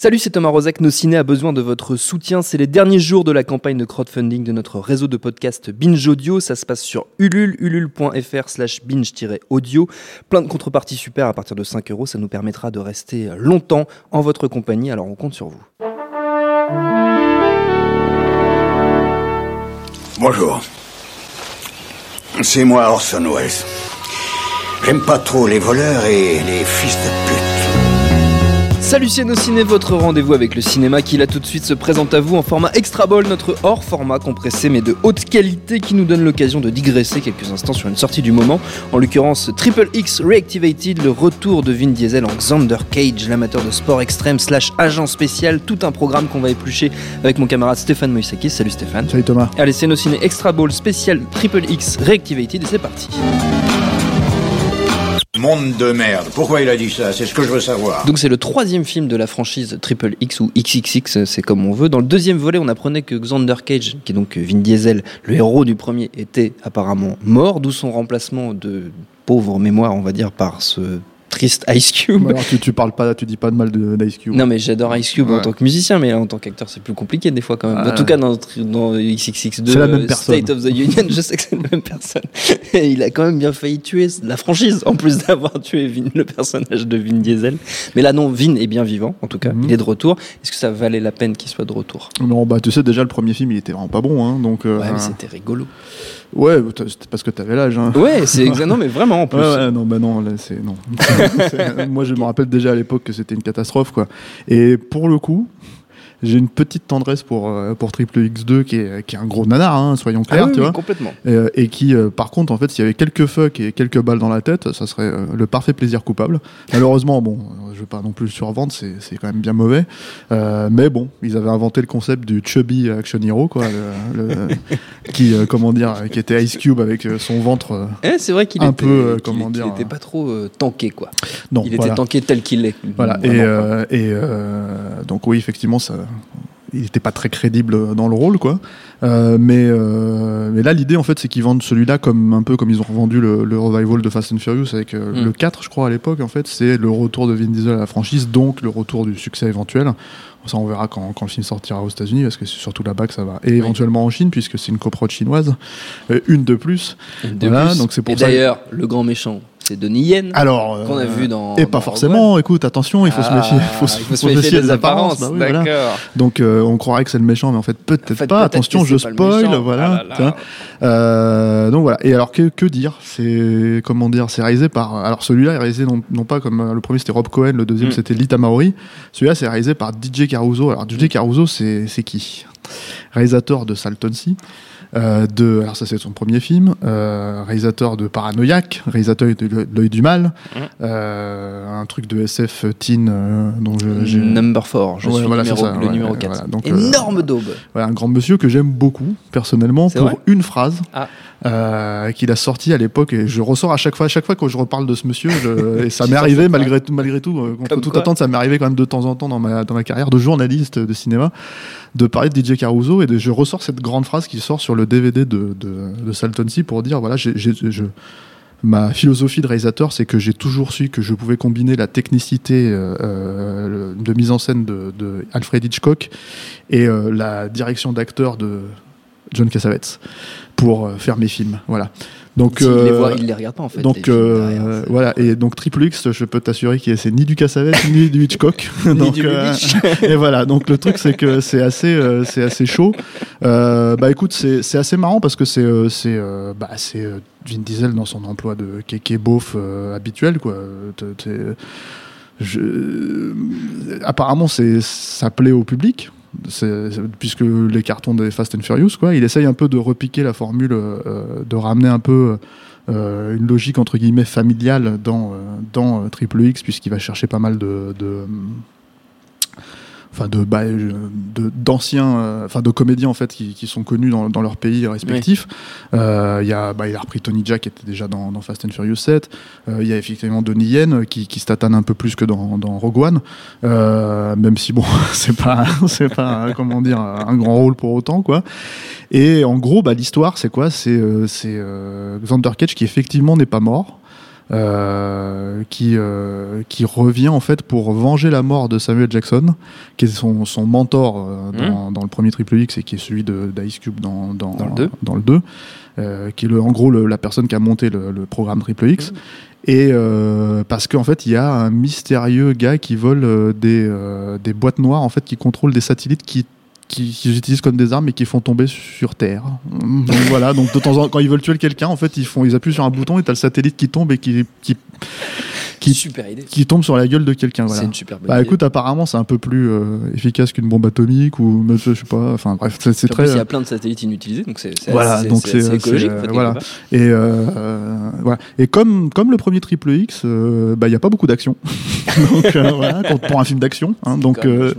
Salut, c'est Thomas Rozek. Nos ciné a besoin de votre soutien. C'est les derniers jours de la campagne de crowdfunding de notre réseau de podcast Binge Audio. Ça se passe sur ulule, ulule.fr slash binge-audio. Plein de contreparties super à partir de 5 euros. Ça nous permettra de rester longtemps en votre compagnie. Alors on compte sur vous. Bonjour. C'est moi Orson Welles. J'aime pas trop les voleurs et les fils de pute. Salut nos ciné, votre rendez-vous avec le cinéma qui là tout de suite se présente à vous en format extra ball, notre hors format compressé mais de haute qualité qui nous donne l'occasion de digresser quelques instants sur une sortie du moment, en l'occurrence Triple X Reactivated, le retour de Vin Diesel en Xander Cage, l'amateur de sport extrême slash agent spécial, tout un programme qu'on va éplucher avec mon camarade Stéphane Moïsakis. Salut Stéphane. Salut Thomas. Allez nos ciné extra ball spécial Triple X Reactivated et c'est parti. Monde de merde. Pourquoi il a dit ça? C'est ce que je veux savoir. Donc c'est le troisième film de la franchise Triple X ou XXX, c'est comme on veut. Dans le deuxième volet, on apprenait que Xander Cage, qui est donc Vin Diesel, le héros du premier, était apparemment mort, d'où son remplacement de pauvre mémoire, on va dire, par ce triste Ice Cube. Alors, tu, tu parles pas, tu dis pas de mal d'Ice Cube. Non mais j'adore Ice Cube en tant que musicien, mais là, en tant qu'acteur c'est plus compliqué des fois quand même. En tout cas dans, dans XXX2, C'est la même personne. State of the Union, je sais que c'est la même personne. Et il a quand même bien failli tuer la franchise, en plus d'avoir tué Vin, le personnage de Vin Diesel. Mais là non, Vin est bien vivant, en tout cas, Mhm. il est de retour. Est-ce que ça valait la peine qu'il soit de retour? Non, bah tu sais déjà le premier film il était vraiment pas bon, hein, donc. euh, Ouais, mais c'était rigolo. ouais, c'était parce que t'avais l'âge. Hein. Ouais, c'est exactement, mais vraiment en plus. Ouais, ouais, non, bah non, là, c'est non. Moi, je me rappelle déjà à l'époque que c'était une catastrophe, quoi. Et pour le coup, j'ai une petite tendresse pour euh, pour Triple X2 qui est qui est un gros nanar, hein, soyons Ah clairs, oui, tu oui, vois. complètement. Et, euh, et qui, euh, par contre, en fait, s'il y avait quelques fucks et quelques balles dans la tête, ça serait le parfait plaisir coupable. Malheureusement, bon, je veux pas non plus le survendre, c'est c'est quand même bien mauvais. Euh, mais bon, ils avaient inventé le concept du chubby action hero, quoi, le, le- qui, comment dire, qui était Ice Cube avec son ventre. Eh, c'est vrai qu'il Un était, peu, comment dire, était pas trop tanké quoi. non, il voilà. était tanké tel qu'il est. Voilà. Vraiment, Et, euh, euh, donc oui, effectivement, ça, il n'était pas très crédible dans le rôle, quoi. Euh, mais euh, mais là, l'idée en fait, c'est qu'ils vendent celui-là comme un peu comme ils ont vendu le, le revival de Fast and Furious avec euh, Mm. le 4, je crois à l'époque. En fait, c'est le retour de Vin Diesel à la franchise, donc le retour du succès éventuel. Ça, on verra quand, quand le film sortira aux États-Unis, parce que c'est surtout là-bas que ça va. Et éventuellement en Chine, puisque c'est une coprode chinoise, une de plus. De voilà, plus. donc c'est pour Et d'ailleurs, le grand méchant, c'est Denis Yen. Alors, Qu'on a euh, vu dans- et pas dans forcément. Écoute, attention, il faut se Ah, méfier. Faut, il faut se méfier des apparences. Bah oui, voilà. D'accord. Donc euh, on croirait que c'est le méchant, mais en fait peut-être En fait, pas. Attention, je spoil, voilà. Ah là là. tu vois. Euh, donc voilà. Et alors que, que dire? C'est comment dire? C'est réalisé par. Alors celui-là est réalisé non, non pas comme euh, le premier c'était Rob Cohen, le deuxième Mm. c'était Lita Maori. Celui-là c'est réalisé par DJ Caruso. Alors DJ Caruso c'est c'est qui? Réalisateur de Salton Sea. Euh, de, alors ça c'est son premier film, euh, réalisateur de Paranoïaque, réalisateur de L'œil du mal, Mm. euh, un truc de SF teen dont je, j'ai- Number 4, je Ouais, suis voilà, numéro, ça, le ouais, numéro ouais, 4. voilà. Donc, euh, Énorme daube. voilà, un grand monsieur que j'aime beaucoup personnellement pour une phrase Ah. Euh, qu'il a sorti à l'époque et je ressors à chaque fois à chaque fois quand je reparle de ce monsieur je- et ça m'est arrivé malgré tout malgré tout euh, contre toute attente ça m'est arrivé quand même de temps en temps dans ma dans ma carrière de journaliste de cinéma de parler de DJ Caruso et de, je ressors cette grande phrase qui sort sur le DVD de de, de Salton Sea pour dire voilà j'ai j'ai- je Ma philosophie de réalisateur, c'est que j'ai toujours su que je pouvais combiner la technicité euh, euh, de mise en scène de, de Alfred Hitchcock et euh, la direction d'acteur de John Cassavetes pour euh, faire mes films. Voilà. Donc, S'il les euh, voit, il les regarde pas en fait. donc euh, voilà. et donc Triple X je peux t'assurer que c'est ni du Cassavetes ni du Hitchcock donc, du euh, et voilà. Donc le truc c'est que c'est assez euh, c'est assez chaud. Euh, bah écoute c'est c'est assez marrant parce que c'est euh, c'est euh, bah c'est euh, Vin Diesel dans son emploi de kéké beauf euh, habituel quoi. Je... apparemment c'est ça plaît au public puisque les cartons des Fast and Furious quoi il essaye un peu de repiquer la formule euh, de ramener un peu euh, une logique entre guillemets familiale dans, euh, euh, Triple X, puisqu'il va chercher pas mal de enfin de bah, d'anciens euh, enfin de comédiens en fait qui, qui sont connus dans, dans leur pays respectifs Euh, il y a bah, il a repris Tony Jack qui était déjà dans, dans Fast and Furious 7 Euh, il y a effectivement Donnie Yen qui, qui se tatane un peu plus que dans, dans Rogue One. Même si bon c'est pas c'est pas comment dire un grand rôle pour autant quoi. Et en gros bah, l'histoire c'est quoi? C'est c'est Xander Cage qui effectivement n'est pas mort euh, qui, euh, qui revient en fait pour venger la mort de Samuel Jackson, qui est son, son mentor euh, dans, dans le premier Triple X et qui est celui de d'Ice Cube dans, dans, Dans le deux. dans le 2, euh, qui est le, en gros le- la personne qui a monté le, le programme Triple X. Et euh, parce qu'en fait, il y a un mystérieux gars qui vole euh, des, euh, des boîtes noires en fait qui contrôlent des satellites qui qui, qu'ils utilisent comme des armes et qui font tomber sur Terre. Donc voilà, donc de temps en temps, quand ils veulent tuer quelqu'un, en fait, ils font, ils appuient sur un bouton et t'as le satellite qui tombe et qui, qui, qui, super idée. qui tombe sur la gueule de quelqu'un. Voilà. C'est une super bonne Bah idée. écoute, apparemment, c'est un peu plus euh, efficace qu'une bombe atomique ou je sais pas. Enfin bref, c'est très. il y a plein de satellites inutilisés, donc c'est Voilà, donc c'est écologique. euh, en fait, quelque voilà. Et euh, euh, voilà. Et comme comme le premier Triple X, euh, bah il y a pas beaucoup d'action. donc euh, voilà, pour, un film d'action. hein, donc euh,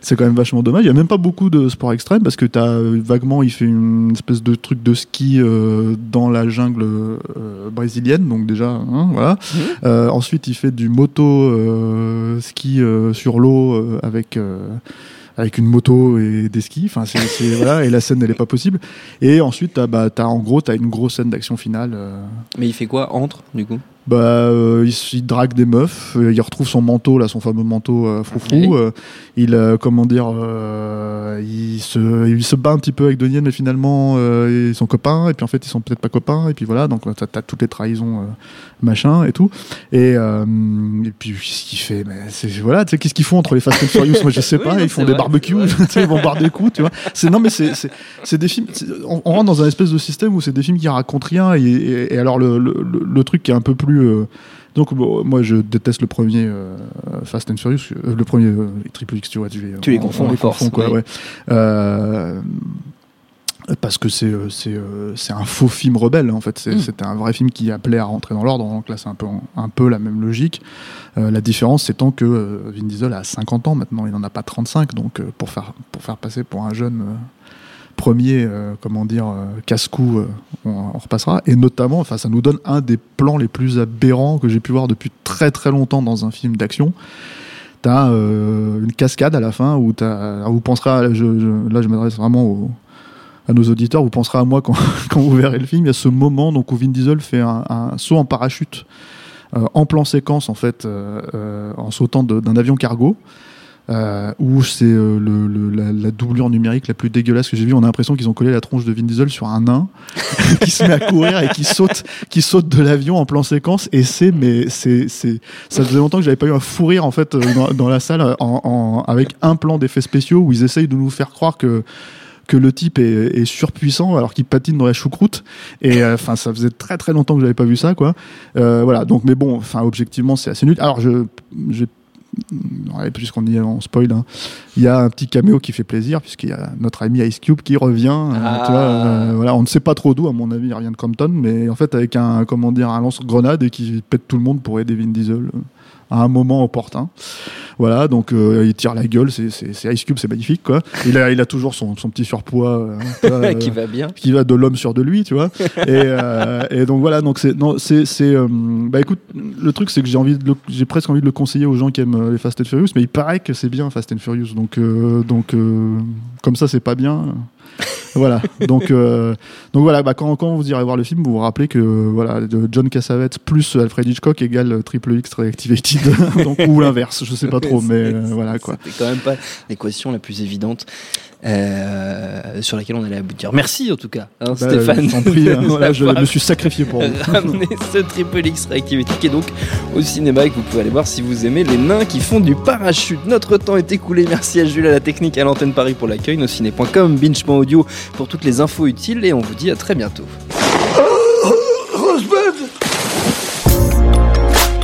c'est quand même vachement dommage. Il y a même pas beaucoup de sport extrême parce que t'as euh, vaguement, il fait une espèce de truc de ski euh, dans la jungle euh, brésilienne, donc déjà, hein, voilà. Euh, ensuite, il fait du moto euh, ski euh, sur l'eau euh, avec. avec une moto et des skis, enfin voilà et la scène elle est pas possible. Et ensuite bah en gros t'as une grosse scène d'action finale. Mais il fait quoi entre, du coup? Bah, euh, il, il drague des meufs, euh, il retrouve son manteau, là, son fameux manteau euh, froufrou. Oui. euh, il, euh, comment dire, euh, il, se, il se bat un petit peu avec Donnie, mais finalement, euh, ils sont copains, et puis en fait, ils sont peut-être pas copains, et puis voilà, donc t'as as toutes les trahisons, euh, machin, et tout. Et, euh, et puis, qu'est-ce qu'il fait mais c'est, Voilà, tu sais, qu'est-ce qu'ils font entre les Fast and Furious? Moi, je sais Oui, pas, ils font des vrai, barbecues, ils vont boire des coups, tu vois. C'est, non, mais c'est, c'est, c'est des films, on, on rentre dans un espèce de système où c'est des films qui racontent rien, et, et- et alors le, le, le- le truc qui est un peu plus. Euh, donc bon, moi je déteste le premier euh, Fast and Furious, euh, le premier euh, Triple X, tu vois, tu les, Tu les on- confonds les force, confonds, quoi, oui. ouais. Parce que c'est c'est c'est un faux film rebelle en fait. C'est- Mm. C'était un vrai film qui appelait à rentrer dans l'ordre. Donc là c'est un peu un peu la même logique. La différence c'est tant que Vin Diesel a 50 ans maintenant, il n'en a pas 35. Donc pour faire pour faire passer pour un jeune premier, euh, comment dire, euh, casse-cou, euh, on, repassera. Et notamment, enfin, ça nous donne un des plans les plus aberrants que j'ai pu voir depuis très très longtemps dans un film d'action. T'as une cascade à la fin où alors vous penserez, là je m'adresse vraiment à nos auditeurs, vous penserez à moi quand, vous verrez le film. Il y a ce moment donc où Vin Diesel fait un, un saut en parachute en plan séquence en fait, en sautant d'un avion cargo. Euh, où c'est euh, la, la doublure numérique la plus dégueulasse que j'ai vue. On a l'impression qu'ils ont collé la tronche de Vin Diesel sur un nain qui se met à courir et qui saute, qui saute de l'avion en plan séquence. Et c'est, mais c'est, ça faisait longtemps que j'avais pas eu un fou rire en fait euh, dans, la salle avec un plan d'effets spéciaux où ils essayent de nous faire croire que que le type est, surpuissant alors qu'il patine dans la choucroute et euh, enfin ça faisait très très longtemps que j'avais pas vu ça quoi voilà donc mais bon enfin objectivement c'est assez nul alors je j'ai puisqu'on y est en spoil, hein. il y a un petit caméo qui fait plaisir, puisqu'il y a notre ami Ice Cube qui revient. euh, Ah. tu vois, euh, voilà, on ne sait pas trop d'où, à mon avis, il revient de Compton, mais en fait avec un, comment dire, un lance-grenade et qui pète tout le monde pour aider Vin Diesel à un moment opportun. Voilà, donc euh, il tire la gueule, c'est- Ice Cube, c'est magnifique, quoi. Il a, il a toujours son, son petit surpoids. euh, vois, euh, Qui va bien. qui va de l'homme sur de lui, tu vois. et, et donc voilà, donc c'est non, c'est c'est bah écoute, le truc c'est que j'ai envie de le- j'ai presque envie de le conseiller aux gens qui aiment les Fast and Furious, mais il paraît que c'est bien Fast and Furious, donc donc comme ça c'est pas bien. voilà, donc euh, donc voilà, bah, quand, quand vous irez voir le film, vous vous rappelez que voilà, de John Cassavetes plus Alfred Hitchcock égale Triple X Reactivated, donc ou l'inverse, je sais pas trop, mais euh, voilà quoi. C'était quand même pas l'équation la plus évidente euh, sur laquelle on allait aboutir. Merci en tout cas, hein, Bah, Stéphane. je prie, hein, voilà, je me suis sacrifié pour vous. ramené ce Triple X Reactivity qui est donc au cinéma et que vous pouvez aller voir si vous aimez les nains qui font du parachute. Notre temps est écoulé. Merci à Jules à la technique à l'antenne Paris pour l'accueil, nosciné.com, binge.audio pour toutes les infos utiles et on vous dit à très bientôt.